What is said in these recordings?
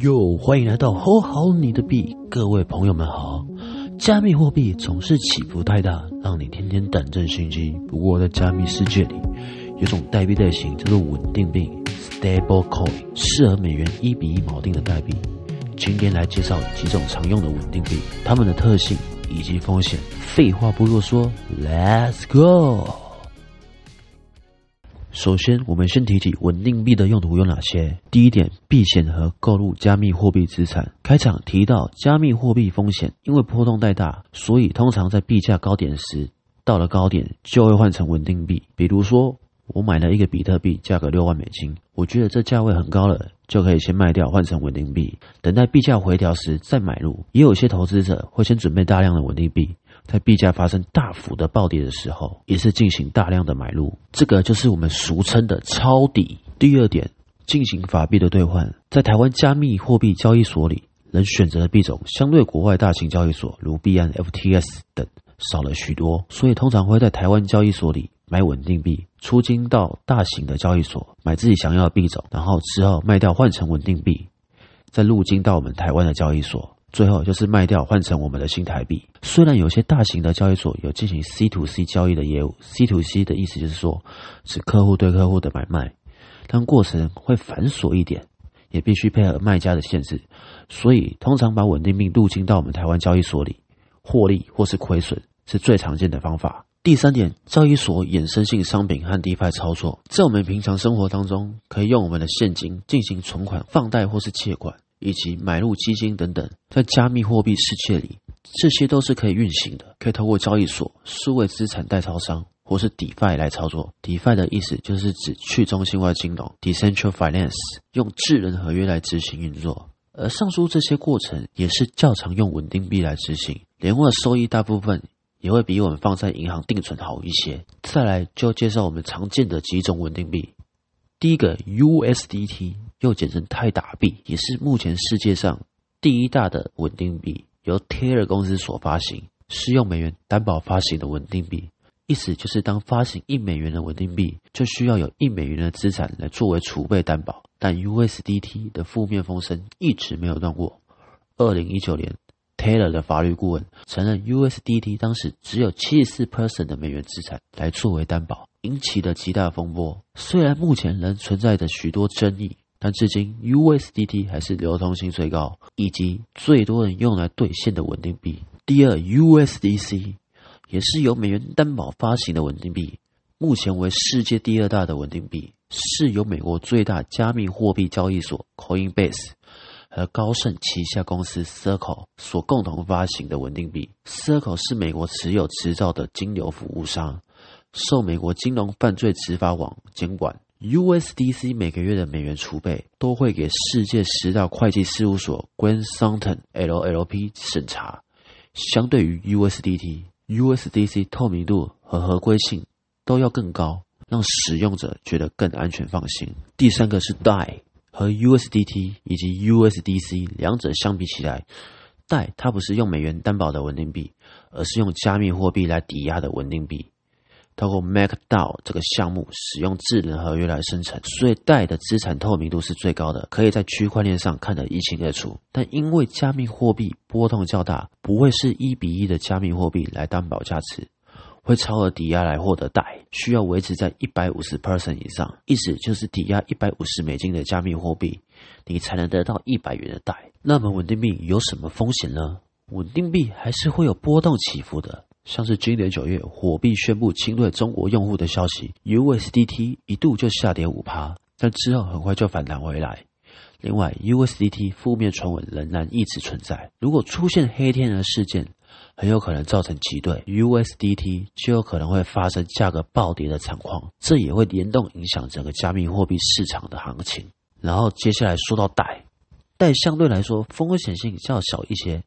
哟，欢迎来到 Hold 好你的币，各位朋友们好。加密货币总是起伏太大，让你天天胆战心惊。不过在加密世界里，有种代币类型叫做稳定币 （Stable Coin），适合美元一比一锚定的代币。今天来介绍几种常用的稳定币，它们的特性以及风险。废话不多说，Let's go。首先，我们先提起稳定币的用途有哪些。第一点，避险和购入加密货币资产。开场提到加密货币风险，因为波动太大，所以通常在币价高点时，到了高点就会换成稳定币。比如说，我买了一个比特币，价格六万美金，我觉得这价位很高了，就可以先卖掉换成稳定币，等待币价回调时再买入。也有些投资者会先准备大量的稳定币。在币价发生大幅的暴跌的时候，也是进行大量的买入，这个就是我们俗称的抄底。第二点，进行法币的兑换，在台湾加密货币交易所里，能选择的币种相对国外大型交易所如币安、FTS 等少了许多，所以通常会在台湾交易所里买稳定币，出金到大型的交易所买自己想要的币种，然后之后卖掉换成稳定币，再入金到我们台湾的交易所。最后就是卖掉换成我们的新台币。虽然有些大型的交易所有进行 C to C 交易的业务，C to C 的意思就是说是客户对客户的买卖，但过程会繁琐一点，也必须配合卖家的限制，所以通常把稳定币入侵到我们台湾交易所里，获利或是亏损是最常见的方法。第三点，交易所衍生性商品和 DeFi 操作，在我们平常生活当中，可以用我们的现金进行存款、放贷或是借款。以及买入基金等等，在加密货币世界里，这些都是可以运行的，可以透过交易所、数位资产代操商或是 DeFi 来操作。DeFi 的意思就是指去中心化金融 （Decentral Finance），用智能合约来执行运作。而上述这些过程也是较常用稳定币来执行，年化收益大部分也会比我们放在银行定存好一些。再来就介绍我们常见的几种稳定币，第一个 USDT。又简称泰达币，也是目前世界上第一大的稳定币，由 Tether 公司所发行，是用美元担保发行的稳定币。意思就是，当发行一美元的稳定币，就需要有一美元的资产来作为储备担保。但 USDT 的负面风声一直没有断过。二零一九年，Taylor 的法律顾问承认，USDT 当时只有七十四 percent 的美元资产来作为担保，引起的极大风波。虽然目前仍存在着许多争议。但至今，USDT 还是流通性最高以及最多人用来兑现的稳定币。第二，USDC 也是由美元担保发行的稳定币，目前为世界第二大的稳定币，是由美国最大加密货币交易所 Coinbase 和高盛旗下公司 Circle 所共同发行的稳定币。Circle 是美国持有执照的金流服务商，受美国金融犯罪执法网监管。USDC 每个月的美元储备都会给世界十大会计事务所 Grant Thornton LLP 审查。相对于 USDT，USDC 透明度和合规性都要更高，让使用者觉得更安全放心。第三个是 DAI，和 USDT 以及 USDC 两者相比起来，DAI 它不是用美元担保的稳定币，而是用加密货币来抵押的稳定币。透过 MacDAO 这个项目，使用智能合约来生成，所以贷的资产透明度是最高的，可以在区块链上看得一清二楚。但因为加密货币波动较大，不会是一比一的加密货币来担保价值，会超额抵押来获得贷，需要维持在一百五十 percent 以上，意思就是抵押一百五十美金的加密货币，你才能得到一百元的贷。那么稳定币有什么风险呢？稳定币还是会有波动起伏的。像是今年九月，火币宣布侵略中国用户的消息，USDT 一度就下跌五趴，但之后很快就反弹回来。另外，USDT 负面传闻仍然一直存在，如果出现黑天鹅事件，很有可能造成挤兑，USDT 就有可能会发生价格暴跌的惨况，这也会联动影响整个加密货币市场的行情。然后接下来说到贷，贷相对来说风险性较小一些。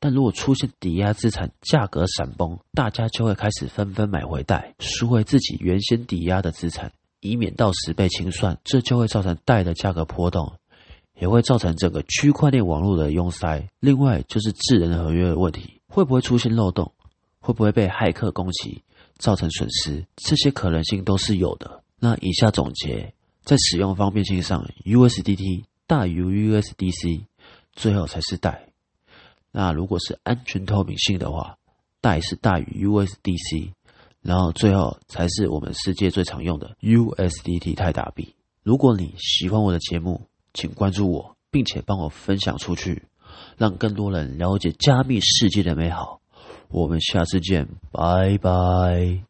但如果出现抵押资产价格闪崩，大家就会开始纷纷买回贷，赎回自己原先抵押的资产，以免到时被清算。这就会造成贷的价格波动，也会造成整个区块链网络的拥塞。另外就是智能合约的问题，会不会出现漏洞？会不会被骇客攻击，造成损失？这些可能性都是有的。那以下总结，在使用方便性上，USDT 大于 USDC，最后才是贷。那如果是安全透明性的话，代是大于 USDC，然后最后才是我们世界最常用的 USDT 泰达币。如果你喜欢我的节目，请关注我，并且帮我分享出去，让更多人了解加密世界的美好。我们下次见，拜拜。